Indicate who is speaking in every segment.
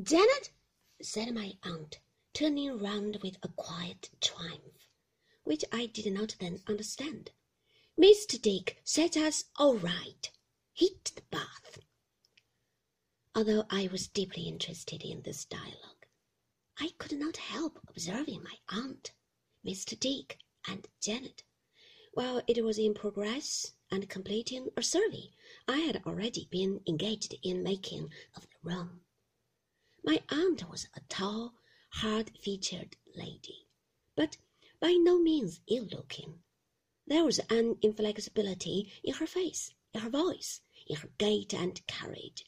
Speaker 1: Janet, said my aunt, turning round with a quiet triumph, which I did not then understand. Mr. Dick set us all right. Hit the bath. Although I was deeply interested in this dialogue, I could not help observing my aunt, Mr. Dick, and Janet, while it was in progress and completing a survey I had already been engaged in making of the room. My aunt was a tall, hard-featured lady, but by no means ill-looking. There was an inflexibility in her face, in her voice, in her gait and carriage,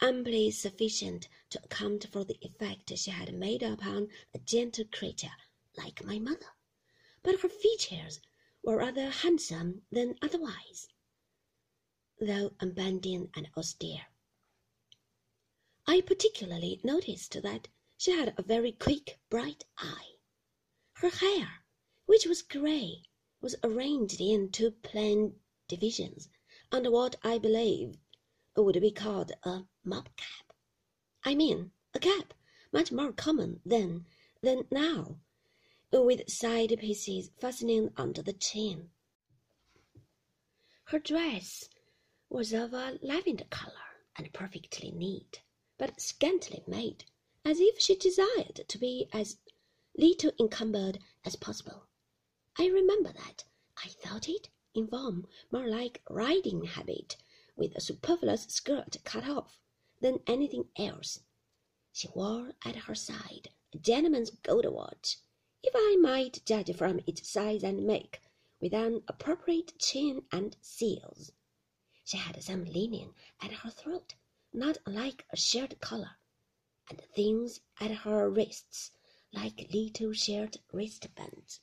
Speaker 1: amply sufficient to account for the effect she had made upon a gentle creature like my mother. But her features were rather handsome than otherwise, though unbending and austere. I particularly noticed that she had a very quick, bright eye. Her hair, which was grey, was arranged in two plain divisions under what I believe would be called a mob cap. I mean a cap much more common then than now, with side pieces fastening under the chin. Her dress was of a lavender colour and perfectly neat but scantily made, as if she desired to be as little encumbered as possible. I remember that I thought it, in form, more like riding habit with a superfluous skirt cut off than anything else. She wore at her side a gentleman's gold watch, if I might judge from its size and make, with an appropriate chain and seals. She had some linen at her throat not unlike a shirt collar, and things at her wrists like little short wristbands.